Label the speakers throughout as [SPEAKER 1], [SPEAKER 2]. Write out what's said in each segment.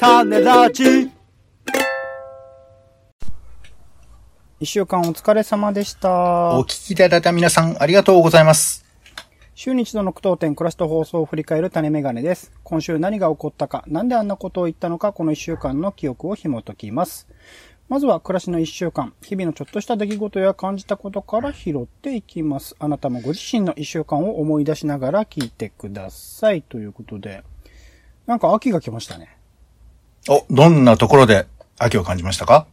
[SPEAKER 1] 種ラジ一週間お疲れ様でした
[SPEAKER 2] お。聞きいただいた皆さんありがとうございます。
[SPEAKER 1] 週に一度の苦闘点、暮らしと放送を振り返る種メガネです。今週何が起こったか、なんであんなことを言ったのか、この一週間の記憶を紐解きます。まずは暮らしの一週間、日々のちょっとした出来事や感じたことから拾っていきます。あなたもご自身の一週間を思い出しながら聞いてください。ということで、なんか秋が来ましたね。
[SPEAKER 2] お、どんなところで秋を感じましたか？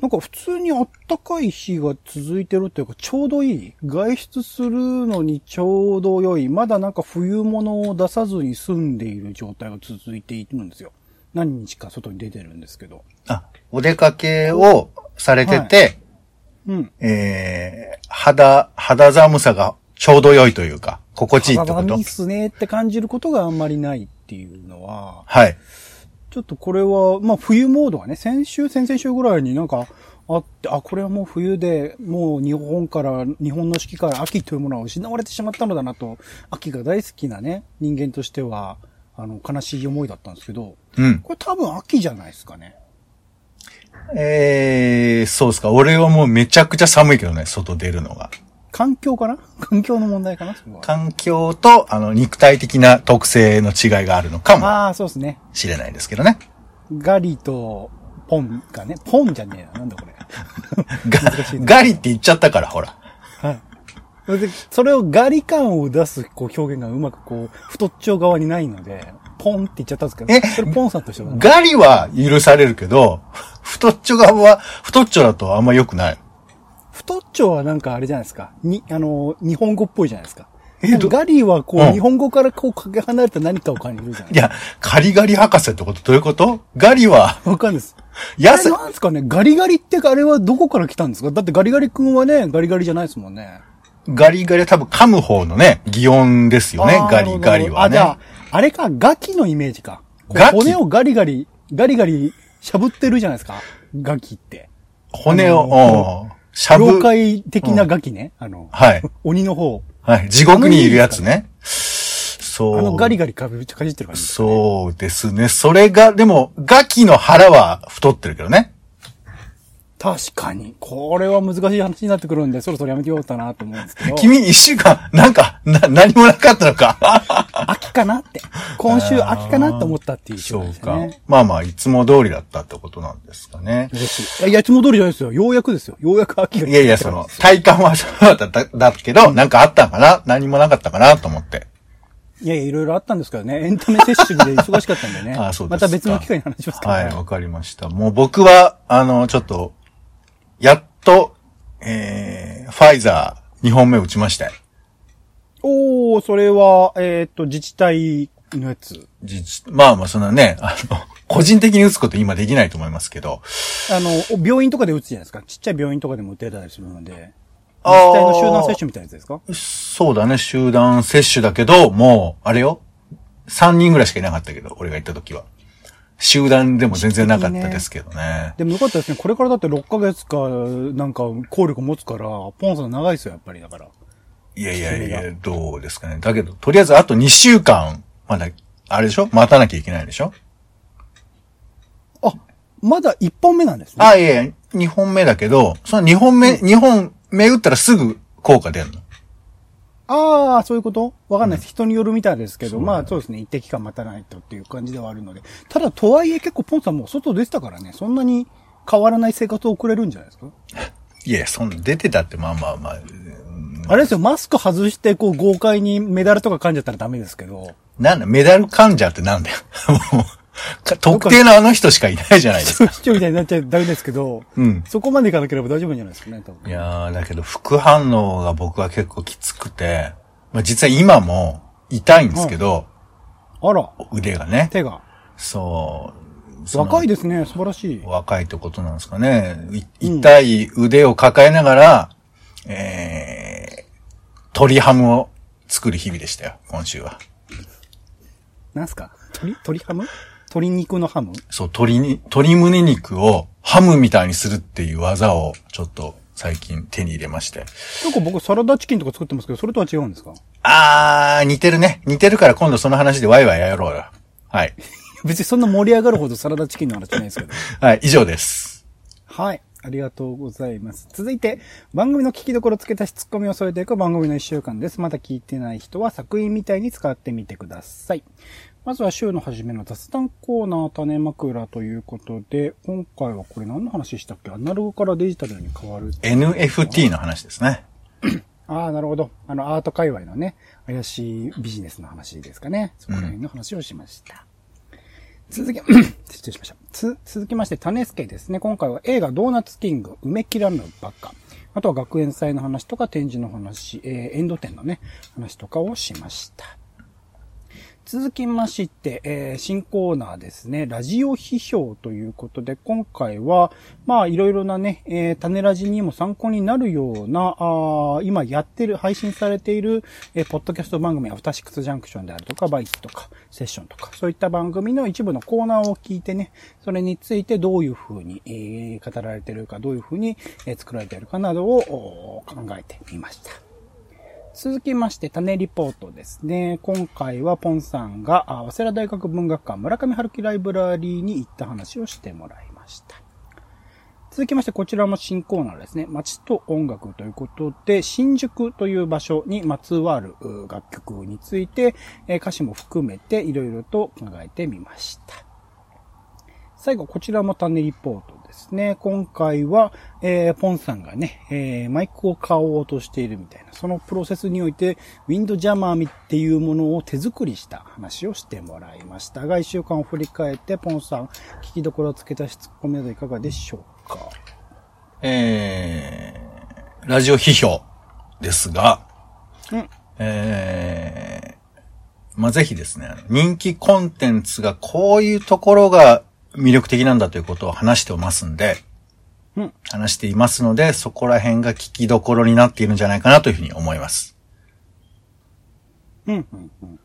[SPEAKER 1] なんか普通にあったかい日が続いてるっていうか、ちょうどいい。外出するのにちょうど良い。まだなんか冬物を出さずに済んでいる状態が続いているんですよ。何日か外に出てるんですけど。
[SPEAKER 2] あ、お出かけをされてて、
[SPEAKER 1] うん。
[SPEAKER 2] えー、肌、肌寒さがちょうど良いというか、心地いいってこと？
[SPEAKER 1] 肌寒いっすねって感じることがあんまりないっていうのは、
[SPEAKER 2] はい。
[SPEAKER 1] ちょっとこれは、まあ冬モードはね、先週、先々週ぐらいになんかあって、あ、これはもう冬で、もう日本から、日本の四季から秋というものは失われてしまったのだなと、秋が大好きなね、人間としては、あの、悲しい思いだったんですけど、
[SPEAKER 2] うん。
[SPEAKER 1] これ多分秋じゃないですかね。
[SPEAKER 2] えー、そうですか。俺はもうめちゃくちゃ寒いけどね、外出るのが。
[SPEAKER 1] 環境かな？環境の問題かな？
[SPEAKER 2] 環境と、あの、肉体的な特性の違いがあるのかも
[SPEAKER 1] ああ、そうですね。
[SPEAKER 2] しれないですけどね。
[SPEAKER 1] ガリとポンがね、ポンじゃねえな、なんだこれ。
[SPEAKER 2] ガガリって言っちゃったから、ほら。
[SPEAKER 1] はい。それで、それをガリ感を出すこう表現がうまくこう、太っちょ側にないので、ポンって言っちゃったんですけど、
[SPEAKER 2] え？
[SPEAKER 1] それポンさんとしては、
[SPEAKER 2] ガリは許されるけど、太っちょ側は、太っちょだとあんま良くない。
[SPEAKER 1] 太っちょはなんかあれじゃないですか。に、あの、日本語っぽいじゃないですか。
[SPEAKER 2] えど
[SPEAKER 1] ガリはこう、
[SPEAKER 2] うん
[SPEAKER 1] 日本語からこうかけ離れた何かを感じるじゃない
[SPEAKER 2] いや、カリガリ博士ってことどういうこと？ガリは、
[SPEAKER 1] わかんないです。
[SPEAKER 2] やす
[SPEAKER 1] あれ、なんですかね？ガリガリってあれはどこから来たんですか？だってガリガリ君はね、ガリガリじゃないですもんね。
[SPEAKER 2] ガリガリは多分噛む方のね、擬音ですよね
[SPEAKER 1] あー、
[SPEAKER 2] ガリガリは
[SPEAKER 1] あ、じゃあ
[SPEAKER 2] ね。、
[SPEAKER 1] あれか、ガキのイメージか。こう
[SPEAKER 2] ガキ
[SPEAKER 1] 骨をガリガリ、ガリガリしゃぶってるじゃないですか。ガキって。
[SPEAKER 2] 骨
[SPEAKER 1] あの
[SPEAKER 2] を、うんしゃぶ、
[SPEAKER 1] 妖怪的なガキね。あの、
[SPEAKER 2] はい。
[SPEAKER 1] 鬼の方。
[SPEAKER 2] はい。地獄にいるやつね。そう。
[SPEAKER 1] あのガリガリかぶかじってる感じね。
[SPEAKER 2] そうですね。それが、でも、ガキの腹は太ってるけどね。
[SPEAKER 1] 確かに。これは難しい話になってくるんで、そろそろやめてようかなと思うんですけど。
[SPEAKER 2] 君一週間、なんか、な、何もなかったのか。
[SPEAKER 1] 秋かなって。今週秋かなと思ったっていう
[SPEAKER 2] そう
[SPEAKER 1] です
[SPEAKER 2] か
[SPEAKER 1] ね。。
[SPEAKER 2] まあまあ、いつも通りだったってことなんですかね。
[SPEAKER 1] い。いや、いつも通りじゃないですよ。ようやくですよ。ようやく秋が
[SPEAKER 2] いやいや、その、体感はそうだった、だけど、なんかあったんかな？何もなかったかなと思って。
[SPEAKER 1] いやいや、いろいろあったんですけどね。エンタメ摂取で忙しかったんでね。
[SPEAKER 2] あそうですか
[SPEAKER 1] また別の機会に話しますから、
[SPEAKER 2] はい、わかりました。もう僕は、あの、ちょっと、やっと、えー、ファイザー2本目打ちまして。
[SPEAKER 1] おー、それは、えっ、と、自治体のやつ？
[SPEAKER 2] 自治まあまあ、そんなね、あの、個人的に打つこと今できないと思いますけど。
[SPEAKER 1] あの、お病院とかで打つじゃないですか？ちっちゃい病院とかでも打てたりするので。自治体の集団接種みたいなやつですか？
[SPEAKER 2] そうだね、集団接種だけど、もう、あれよ。3人ぐらいしかいなかったけど、俺が行った時は。集団でも全然なかったですけどね。
[SPEAKER 1] でもよかったですね。これからだって6ヶ月か、なんか、効力持つから、ポンさん長いですよ、やっぱりだから。
[SPEAKER 2] いやいやいや、どうですかね。だけど、とりあえずあと2週間、まだ、あれでしょ？待たなきゃいけないでしょ？
[SPEAKER 1] あ、まだ1本目なんですね。
[SPEAKER 2] あ、いやいや、2本目だけど、その2本目、2本目打ったらすぐ効果出るの。
[SPEAKER 1] ああ、そういうこと？わかんないです。人によるみたいですけど、まあそうですね。一定期間待たないとっていう感じではあるので。ただ、とはいえ結構ポンさんもう外出てたからね、そんなに変わらない生活を送れるんじゃないですか？
[SPEAKER 2] いや、そんな、出てたってまあまあまあ、
[SPEAKER 1] あれですよ、マスク外して、こう、豪快にメダルとか噛んじゃったらダメですけど、
[SPEAKER 2] なんだ、メダル患者ってなんだよ。もうか特定のあの人しかいないじゃないですか。
[SPEAKER 1] 市長みたいになっちゃダメですけど、
[SPEAKER 2] うん。
[SPEAKER 1] そこまでいかなければ大丈夫じゃないですかね、多分。
[SPEAKER 2] いやー、だけど副反応が僕は結構きつくて、まあ実は今も痛いんですけど、
[SPEAKER 1] あら、
[SPEAKER 2] 腕がね。
[SPEAKER 1] 手が。
[SPEAKER 2] そう。
[SPEAKER 1] 若いですね、素晴らしい。
[SPEAKER 2] 若いってことなんですかね。い痛い腕を抱えながら、えー、鶏ハムを作る日々でしたよ、今週は。
[SPEAKER 1] なんすか？鶏、鶏ハム？鶏肉のハム？
[SPEAKER 2] そう、鶏に、鶏胸肉をハムみたいにするっていう技をちょっと最近手に入れまして。
[SPEAKER 1] なんか僕サラダチキンとか作ってますけど、それとは違うんですか？
[SPEAKER 2] あー、似てるね。似てるから今度その話でワイワイやろうよ。はい。
[SPEAKER 1] 別にそんな盛り上がるほどサラダチキンの話じゃないですけど。
[SPEAKER 2] はい、以上です。
[SPEAKER 1] はい。ありがとうございます。続いて、番組の聞きどころ付け足しツッコミを添えていく番組の一週間です。まだ聞いてない人は作品みたいに使ってみてください。まずは週の初めの雑談コーナー種枕ということで、今回はこれ何の話したっけ？アナログからデジタルに変わる。
[SPEAKER 2] NFT の話ですね。
[SPEAKER 1] ああ、なるほど。あの、アート界隈のね、怪しいビジネスの話ですかね。そこら辺の話をしました。続き、失礼しました。つ、続きまして、種助ですね。今回は映画ドーナツキング、埋め切らぬバカ。あとは学園祭の話とか展示の話、えーエンド展のね、話とかをしました。続きまして、えー新コーナーですね、ラジオ批評ということで、今回は、まあ、いろいろなね、えー種ラジにも参考になるような、あ今やってる、配信されている、えーポッドキャスト番組、アフタシックスジャンクションであるとか、バイツとか、セッションとか、そういった番組の一部のコーナーを聞いてね、それについてどういう風に、えー語られてるか、どういう風に、えー作られているかなどを考えてみました。続きまして、種リポートですね。今回はポンさんが、あ早稲田大学文学館村上春樹ライブラリーに行った話をしてもらいました。続きまして、こちらも新コーナーですね。街と音楽ということで、新宿という場所にまつわる楽曲について、歌詞も含めていろいろと考えてみました。最後、こちらも種リポートですね。今回は、えー、ポンさんがね、えー、マイクを買おうとしているみたいな、そのプロセスにおいて、ウィンドジャマーっていうものを手作りした話をしてもらいました。が、一週間を振り返って、ポンさん、聞きどころをつけたし、ツッコミなどいかがでしょうか？
[SPEAKER 2] えー、ラジオ批評ですが、
[SPEAKER 1] うん。
[SPEAKER 2] えー、まあ、ぜひですね、人気コンテンツがこういうところが魅力的なんだということを話してますんで、
[SPEAKER 1] うん
[SPEAKER 2] 話していますので、そこら辺が聞きどころになっているんじゃないかなというふうに思います。
[SPEAKER 1] うん、うん、うん。うん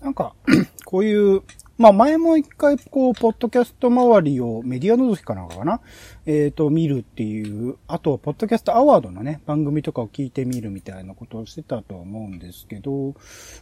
[SPEAKER 1] なんか、こういう、まあ前も一回こう、ポッドキャスト周りをメディア覗きかなんかかな？えっ、と、見るっていう、あと、ポッドキャストアワードのね、番組とかを聞いてみるみたいなことをしてたと思うんですけど、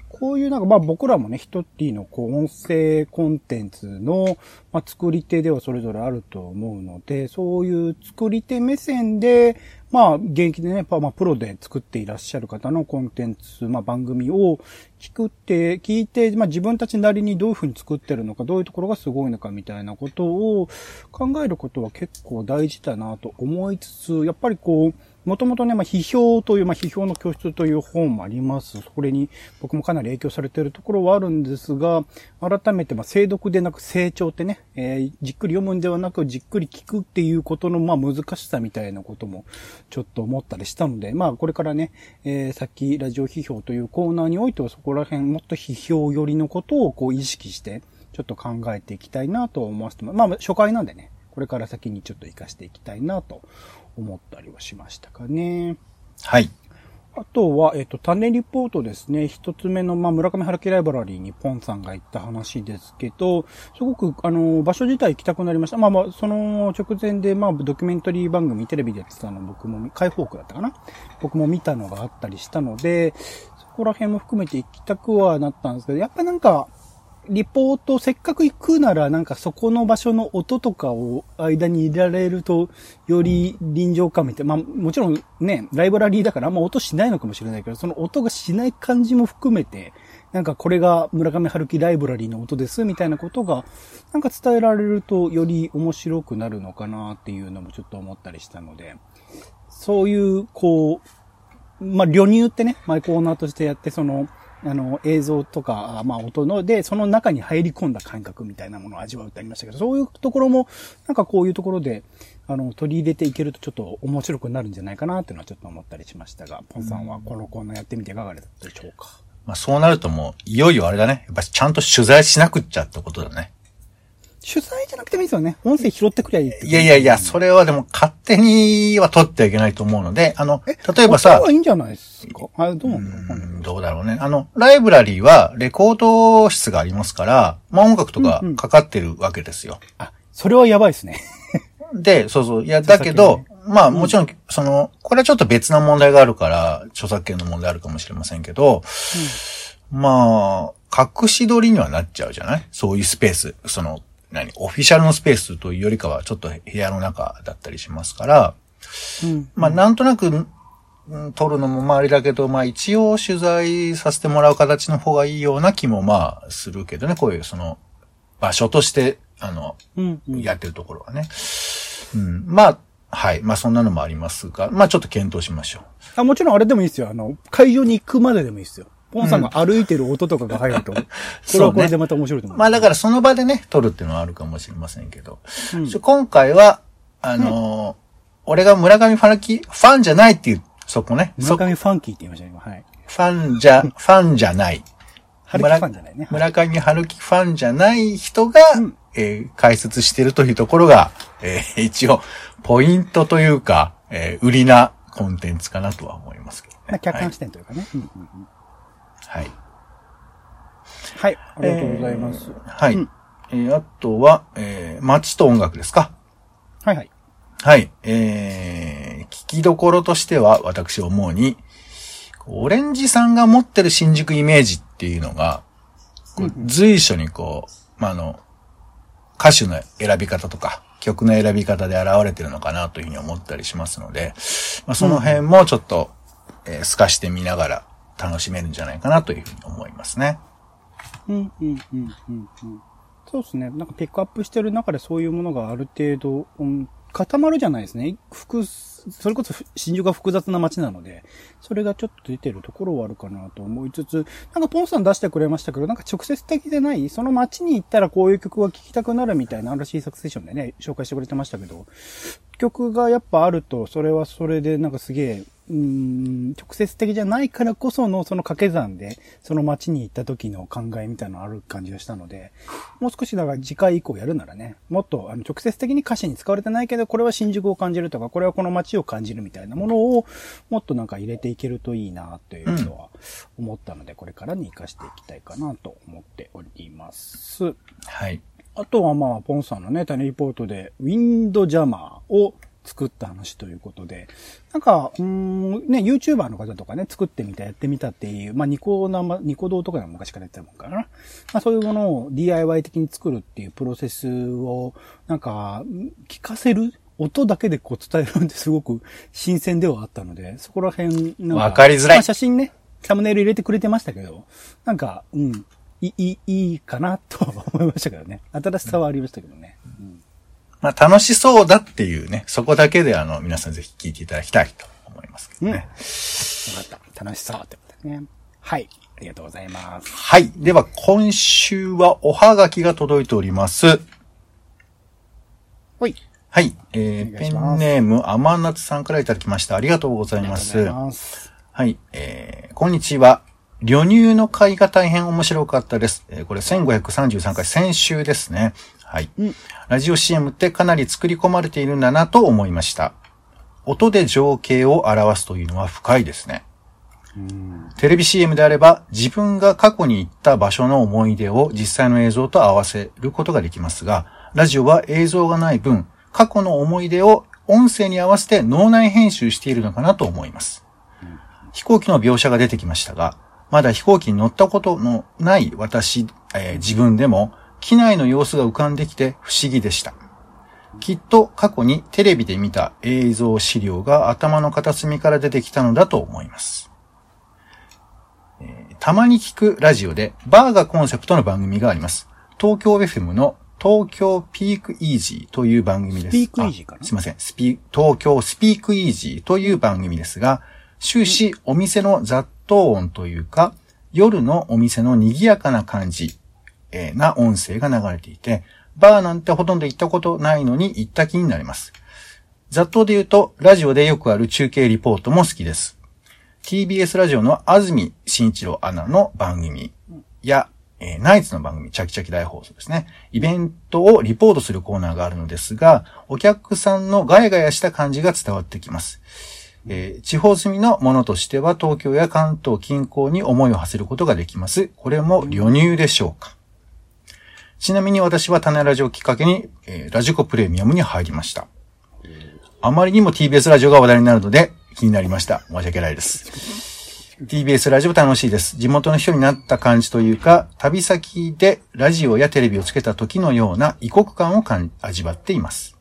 [SPEAKER 1] こういうなんか、まあ僕らもね、一人のこう、音声コンテンツの、まあ作り手ではそれぞれあると思うので、そういう作り手目線で、まあ、現役でね、まあ、プロで作っていらっしゃる方のコンテンツ、まあ、番組を聞くって、聞いて、まあ、自分たちなりにどういうふうに作ってるのか、どういうところがすごいのかみたいなことを考えることは結構大事だなと思いつつ、やっぱりこう、もともとね、まあ、批評という、まあ、批評の教室という本もあります。それに僕もかなり影響されているところはあるんですが、改めて、まあ、精読でなく成長ってね、えーじっくり読むんではなく、じっくり聞くっていうことの、まあ、難しさみたいなことも、ちょっと思ったりしたので、まあ、これからね、えー、さっき、ラジオ批評というコーナーにおいては、そこら辺、もっと批評寄りのことを、こう、意識して、ちょっと考えていきたいなと思わせても、まあ、初回なんでね、これから先にちょっと活かしていきたいなと思ったりはしましたかね。
[SPEAKER 2] はい。
[SPEAKER 1] あとは、えっ、と、種リポートですね。一つ目の、まあ、村上春樹ライブラリーにポンさんが行った話ですけど、すごく、あの、場所自体行きたくなりました。まあまあ、その直前で、まあ、ドキュメンタリー番組、テレビでやってたの僕も、解放区だったかな？僕も見たのがあったりしたので、そこら辺も含めて行きたくはなったんですけど、やっぱなんか、リポート、せっかく行くなら、なんかそこの場所の音とかを間に入れられると、より臨場感見て、まあもちろんね、ライブラリーだからあんま音しないのかもしれないけど、その音がしない感じも含めて、なんかこれが村上春樹ライブラリーの音です、みたいなことが、なんか伝えられるとより面白くなるのかなっていうのもちょっと思ったりしたので、そういう、こう、まあ、旅入ってね、マイコーナーとしてやって、その、あの、映像とか、まあ、音の、で、その中に入り込んだ感覚みたいなものを味わうってありましたけど、そういうところも、なんかこういうところで、あの、取り入れていけるとちょっと面白くなるんじゃないかなっていうのはちょっと思ったりしましたが、ポンさんはこのコーナーやってみていかがだったでしょうか？
[SPEAKER 2] まあ、そうなるともう、いよいよあれだね。やっぱちゃんと取材しなくっちゃってことだね。
[SPEAKER 1] 取材じゃなくてもいいですよね。音声拾ってくりゃいい
[SPEAKER 2] いやいやいや、それはでも勝手には取ってはいけないと思うので、あの、例えば
[SPEAKER 1] 音
[SPEAKER 2] さ
[SPEAKER 1] は、いいんじゃないですか？あ、どうなんだろう？
[SPEAKER 2] うんどうだろうね。あの、ライブラリーはレコード室がありますから、まあ音楽とかかかってるわけですよ。
[SPEAKER 1] あ、それはやばいですね。
[SPEAKER 2] で、そうそう。いや、だけど、まあもちろん、その、これはちょっと別の問題があるから、著作権の問題あるかもしれませんけど、まあ、隠し撮りにはなっちゃうじゃない？そういうスペース。その、何？オフィシャルのスペースというよりかは、ちょっと部屋の中だったりしますから、
[SPEAKER 1] うん。
[SPEAKER 2] まあ、なんとなく、うん撮るのもまああれだけど、まあ一応取材させてもらう形の方がいいような気もまあするけどね、こういうその場所として、あの、
[SPEAKER 1] うん。うん。
[SPEAKER 2] やってるところはね。うん。まあ、はい。まあそんなのもありますが、まあちょっと検討しましょう。
[SPEAKER 1] あもちろんあれでもいいですよ。あの、会場に行くまででもいいですよ。ポンさんが歩いてる音とかが入ると、これはこれでまた面白いと思う。
[SPEAKER 2] まあだからその場でね、撮るっていうのはあるかもしれませんけど。
[SPEAKER 1] うん
[SPEAKER 2] 今回は、あのー俺が村上春樹ファンじゃないっていう、そこね。そ
[SPEAKER 1] 村上ファンキーって言いましたね、今。はい。
[SPEAKER 2] ファンじゃ、ファンじゃない。
[SPEAKER 1] 春樹ファンじゃないね。
[SPEAKER 2] 村上春樹ファンじゃない人が、
[SPEAKER 1] うん
[SPEAKER 2] えー解説してるというところが、えー一応、ポイントというか、えー売りなコンテンツかなとは思いますけどね。
[SPEAKER 1] まあ客観視点というかね。うんうんうん
[SPEAKER 2] はい。はい。
[SPEAKER 1] はい。ありがとうございます。
[SPEAKER 2] はい。
[SPEAKER 1] うん
[SPEAKER 2] えーあとは、えー街と音楽ですか？
[SPEAKER 1] はいはい。
[SPEAKER 2] はい。えー、聞きどころとしては、私思うに、オレンジさんが持ってる新宿イメージっていうのが、随所にこう、まあ、あの、歌手の選び方とか、曲の選び方で現れてるのかなというふうに思ったりしますので、まあ、その辺もちょっと、えー透かしてみながら楽しめるんじゃないかなというふうに思いますね。
[SPEAKER 1] うん、うん、うん、うん、うん。そうですね。なんかピックアップしてる中でそういうものがある程度、うん、固まるじゃないですね。複、それこそ新宿が複雑な街なので、それがちょっと出てるところはあるかなと思いつつ、なんかポンさん出してくれましたけど、なんか直接的でない、その街に行ったらこういう曲が聴きたくなるみたいな RC サクセッションでね、紹介してくれてましたけど、曲がやっぱあると、それはそれでなんかすげえ、うーん、直接的じゃないからこそのその掛け算で、その街に行った時の考えみたいなのある感じがしたので、もう少しだから次回以降やるならね、もっとあの直接的に歌詞に使われてないけど、これは新宿を感じるとか、これはこの街を感じるみたいなものを、もっとなんか入れていけるといいなというのは思ったので、これからに活かしていきたいかなと思っております。
[SPEAKER 2] はい。
[SPEAKER 1] あとはまあ、ポンさんのね、タネリポートで、ウィンドジャマーを作った話ということで、なんか、うーん、ね、YouTuber の方とかね、作ってみた、やってみたっていう、まあ、ニコ生、ニコ動とかでも昔からやってたもんかな。まあ、そういうものを DIY 的に作るっていうプロセスを、なんか、聞かせる音だけでこう伝えるんで すごく新鮮ではあったので、そこら辺、なん
[SPEAKER 2] わかりづらい
[SPEAKER 1] まあ写真ね、サムネイル入れてくれてましたけど、なんか、うん、いい、いいかなとは思いましたけどね。新しさはありましたけどね。うん
[SPEAKER 2] まあ、楽しそうだっていうね、そこだけであの、皆さんぜひ聞いていただきたいと思いますけどね。
[SPEAKER 1] よかった。楽しそうってことね。はい。ありがとうございます。
[SPEAKER 2] はい。では、今週はおはがきが届いております。
[SPEAKER 1] ほい。
[SPEAKER 2] はい。えー、ペンネーム、甘夏さんからいただきました。ありがとうございます。
[SPEAKER 1] ありがとうございます。
[SPEAKER 2] はい。えー、こんにちは。旅入の会が大変面白かったです。えーこれ1533回、先週ですね。はい。
[SPEAKER 1] うん
[SPEAKER 2] ラジオ CM ってかなり作り込まれているんだなと思いました。音で情景を表すというのは深いですね。
[SPEAKER 1] うん。
[SPEAKER 2] テレビ CM であれば自分が過去に行った場所の思い出を実際の映像と合わせることができますが、ラジオは映像がない分、過去の思い出を音声に合わせて脳内編集しているのかなと思います。飛行機の描写が出てきましたが、まだ飛行機に乗ったことのない私、えー自分でも機内の様子が浮かんできて不思議でした。きっと過去にテレビで見た映像資料が頭の片隅から出てきたのだと思います。たまに聞くラジオでバーがコンセプトの番組があります。東京 FM の東京ピークイージーという番組です。
[SPEAKER 1] スピークイージーかな？
[SPEAKER 2] あすいません。スピ東京スピークイージーという番組ですが、終始お店の雑踏音というか、夜のお店の賑やかな感じ、えな音声が流れていて、バーなんてほとんど行ったことないのに行った気になります。雑踏で言うと、ラジオでよくある中継リポートも好きです。TBS ラジオの安住慎一郎アナの番組や、えーナイツの番組、チャキチャキ大放送ですね。イベントをリポートするコーナーがあるのですが、お客さんのガヤガヤした感じが伝わってきます。えー地方住みのものとしては東京や関東近郊に思いを馳せることができます。これも旅入でしょうか。ちなみに私は種ラジオをきっかけに、えーラジコプレミアムに入りました。あまりにも TBS ラジオが話題になるので気になりました。申し訳ないです。TBS ラジオ楽しいです。地元の人になった感じというか、旅先でラジオやテレビをつけた時のような異国感を感味わっています。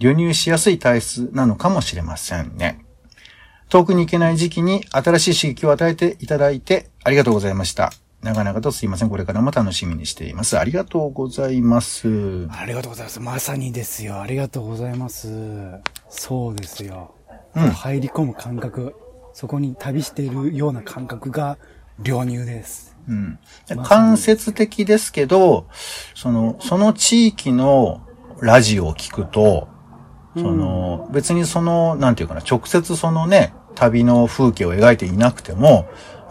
[SPEAKER 2] 流入しやすい体質なのかもしれませんね。遠くに行けない時期に新しい刺激を与えていただいてありがとうございました。長々とすいません。これからも楽しみにしています。ありがとうございます。
[SPEAKER 1] ありがとうございます。まさにですよ。ありがとうございます。そうですよ。
[SPEAKER 2] うん
[SPEAKER 1] 入り込む感覚、そこに旅しているような感覚が流入です。
[SPEAKER 2] うん。間接的ですけど、その、その地域のラジオを聞くと、その、別にその、なんていうかな、直接そのね、旅の風景を描いていなくても、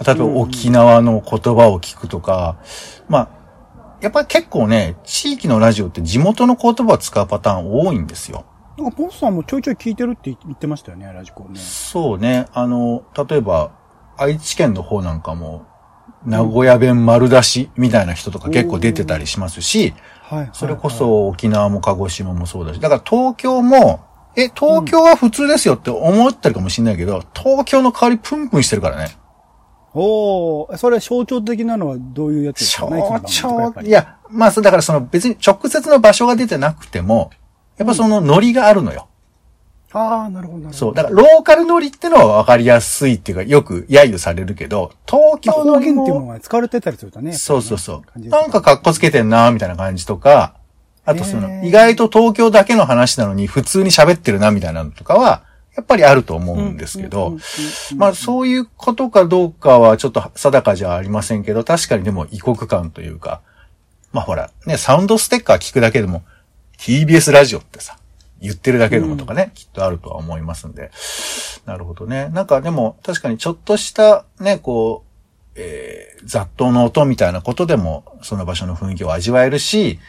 [SPEAKER 2] 例えば沖縄の言葉を聞くとか、まあ、やっぱり結構ね、地域のラジオって地元の言葉を使うパターン多いんですよ。
[SPEAKER 1] なんか、ポンさんもちょいちょい聞いてるって言ってましたよね、ラジコね。
[SPEAKER 2] そうね。あの、例えば、愛知県の方なんかも、名古屋弁丸出しみたいな人とか結構出てたりしますし、
[SPEAKER 1] はい。
[SPEAKER 2] それこ
[SPEAKER 1] はい
[SPEAKER 2] そ沖縄も鹿児島もそうだし、だから東京も、え、東京は普通ですよって思ってるかもしれないけど、東京の代わりプンプンしてるからね。
[SPEAKER 1] おー、それ象徴的なのはどういうやつですか？
[SPEAKER 2] 象徴、いや、まあ、そうだからその別に直接の場所が出てなくても、やっぱそのノリがあるのよ。
[SPEAKER 1] ああ、なるほど。
[SPEAKER 2] そう。だからローカルノリってのは分かりやすいっていうか、よく揶揄されるけど、東
[SPEAKER 1] まあ
[SPEAKER 2] 京の
[SPEAKER 1] 方言っていうのが使われてたりするとね。
[SPEAKER 2] そうそうそう。なんか格好つけてんな、みたいな感じとか、あとその、意外と東京だけの話なのに普通に喋ってるな、みたいなのとかは、やっぱりあると思うんですけど、まあそういうことかどうかはちょっと定かじゃありませんけど、確かにでも異国感というか、まあほら、ね、サウンドステッカー聞くだけでも、TBS ラジオってさ、言ってるだけのことがね、きっとあるとは思いますんで。なるほどね。なんかでも、確かにちょっとしたね、こう、えー、雑踏の音みたいなことでも、その場所の雰囲気を味わえるし、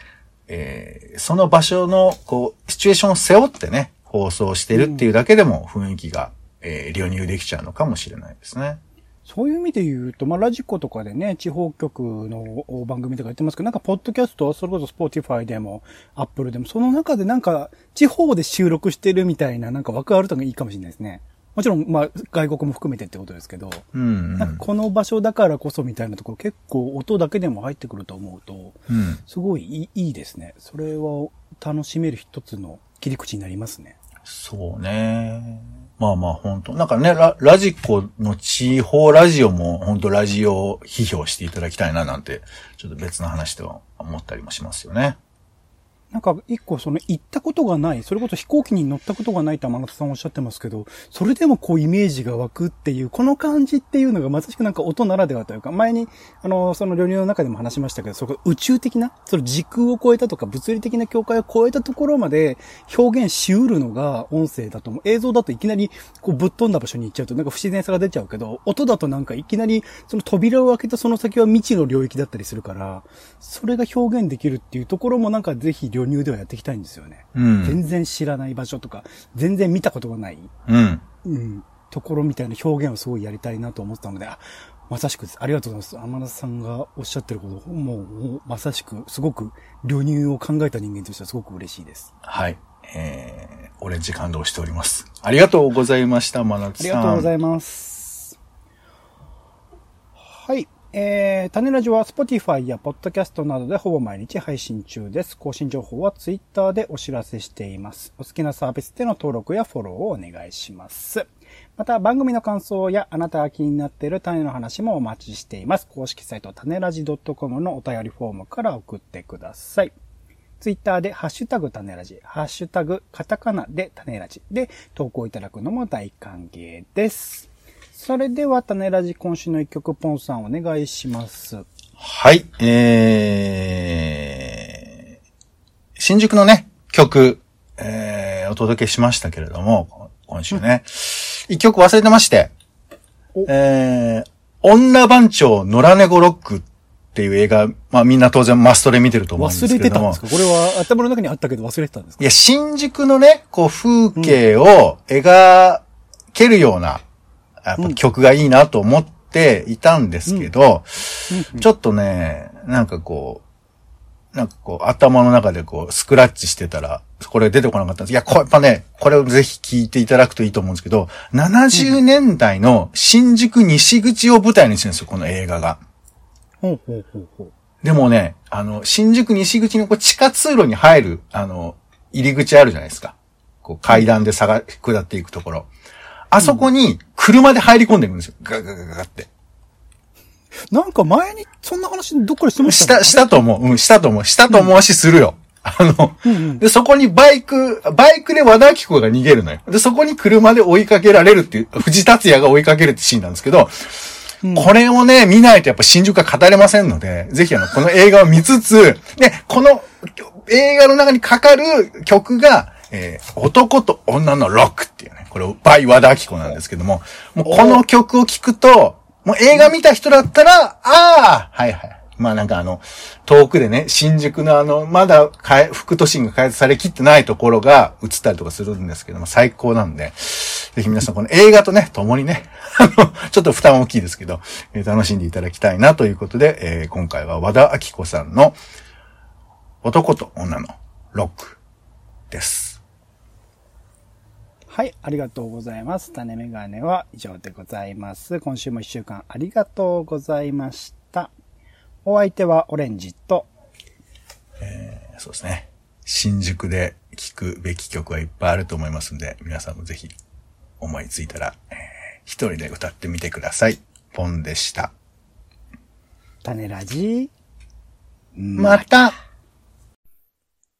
[SPEAKER 2] えー、その場所の、こう、シチュエーションを背負ってね、放送してるっていうだけでも雰囲気が、えー、流入できちゃうのかもしれないですね。
[SPEAKER 1] そういう意味で言うと、まあ、ラジコとかでね、地方局の番組とかやってますけど、なんか、ポッドキャスト、それこそ Spotify でも、 Apple でも、その中でなんか、地方で収録してるみたいな、なんか枠あるといいかもしれないですね。もちろん、まあ、外国も含めてってことですけど、
[SPEAKER 2] うん、うん。
[SPEAKER 1] なんかこの場所だからこそみたいなところ結構音だけでも入ってくると思うと、
[SPEAKER 2] うん。
[SPEAKER 1] すごいいいいいですね。それは楽しめる一つの切り口になりますね。
[SPEAKER 2] そうね。まあまあ本当なんかね、ララジコの地方ラジオも本当ラジオを批評していただきたいななんて、ちょっと別の話では思ったりもしますよね。
[SPEAKER 1] なんか一個その行ったことがない、それこそ飛行機に乗ったことがないと天野さんおっしゃってますけど、それでもこうイメージが湧くっていう、この感じっていうのがまさしくなんか音ならではというか、前にあの、その旅流の中でも話しましたけど、そこ宇宙的な、その時空を超えたとか物理的な境界を超えたところまで表現しうるのが音声だと思う。映像だといきなりこうぶっ飛んだ場所に行っちゃうとなんか不自然さが出ちゃうけど、音だとなんかいきなりその扉を開けたその先は未知の領域だったりするから、それが表現できるっていうところもなんかぜひ旅入ではやっていきたいんですよね。
[SPEAKER 2] うん。
[SPEAKER 1] 全然知らない場所とか、全然見たことがない、
[SPEAKER 2] うん。
[SPEAKER 1] うん、ところみたいな表現をすごいやりたいなと思ったので、あ、まさしくです。ありがとうございます。天野さんがおっしゃってること、もう、もうまさしく、すごく、流入を考えた人間としてはすごく嬉しいです。
[SPEAKER 2] はい。えー、オレンジ感動しております。ありがとうございました、真夏さん。
[SPEAKER 1] ありがとうございます。はい。えー、種ラジは Spotify や Podcast などでほぼ毎日配信中です。更新情報は Twitter でお知らせしています。お好きなサービスでの登録やフォローをお願いします。また番組の感想やあなたが気になっている種の話もお待ちしています。公式サイト種ラジ .com のお便りフォームから送ってください。ツイッターでハッシュタグ種ラジ、ハッシュタグカタカナで種ラジで投稿いただくのも大歓迎です。それでは種ラジ今週の一曲ポンさんお願いします。
[SPEAKER 2] はい、えー、新宿のね、曲、えー、お届けしましたけれども、今週ね、一曲忘れてまして
[SPEAKER 1] お、
[SPEAKER 2] えー、女番長野良猫ロックっていう映画、まあみんな当然マストで見てると思うんです
[SPEAKER 1] 忘
[SPEAKER 2] けれども。
[SPEAKER 1] れてたんですか？これは頭の中にあったけど忘れてたんですか？
[SPEAKER 2] いや、新宿のね、こう風景を描けるような、やっぱ曲がいいなと思っていたんですけど、ちょっとね、なんかこう、なんかこう、頭の中でこう、スクラッチしてたら、これ出てこなかったんです。いや、こやっぱね、これをぜひ聞いていただくといいと思うんですけど、70年代の新宿西口を舞台にしてるんですよ、この映画が。
[SPEAKER 1] ほうほうほうほう。
[SPEAKER 2] でもね、あの、新宿西口のこう地下通路に入る、あの、入り口あるじゃないですか。こう階段で下が、下っていくところ。あそこに車で入り込んでいくんですよ。ガガガガガって。
[SPEAKER 1] なんか前にそんな話どっかでしてました？
[SPEAKER 2] した、したと思う。うん、したと思う。したと思うしするよ。あの、
[SPEAKER 1] うんうん。
[SPEAKER 2] で、そこにバイク、バイクで和田明子が逃げるのよ。で、そこに車で追いかけられるっていう、藤達也が追いかけるってシーンなんですけど、
[SPEAKER 1] うん
[SPEAKER 2] これをね、見ないとやっぱ新宿は語れませんので、ぜひあの、この映画を見つつ、で、この映画の中にかかる曲が、えー男と女のロックこれ、バイ和田明子なんですけども、もうこの曲を聴くと、もう映画見た人だったら、ああ、はいはい。まあなんかあの、遠くでね、新宿のあの、まだかえ副都心が開発されきってないところが映ったりとかするんですけども、最高なんで、ぜひ皆さんこの映画とね、共にね、あの、ちょっと負担大きいですけど、えー楽しんでいただきたいなということで、えー今回は和田明子さんの男と女のロックです。
[SPEAKER 1] はい、ありがとうございます。種メガネは以上でございます。今週も一週間ありがとうございました。お相手はオレンジと、
[SPEAKER 2] そうですね。新宿で聴くべき曲はいっぱいあると思いますんで、皆さんもぜひ思いついたら、えー一人で歌ってみてください。ポンでした。
[SPEAKER 1] 種ラジ？
[SPEAKER 2] また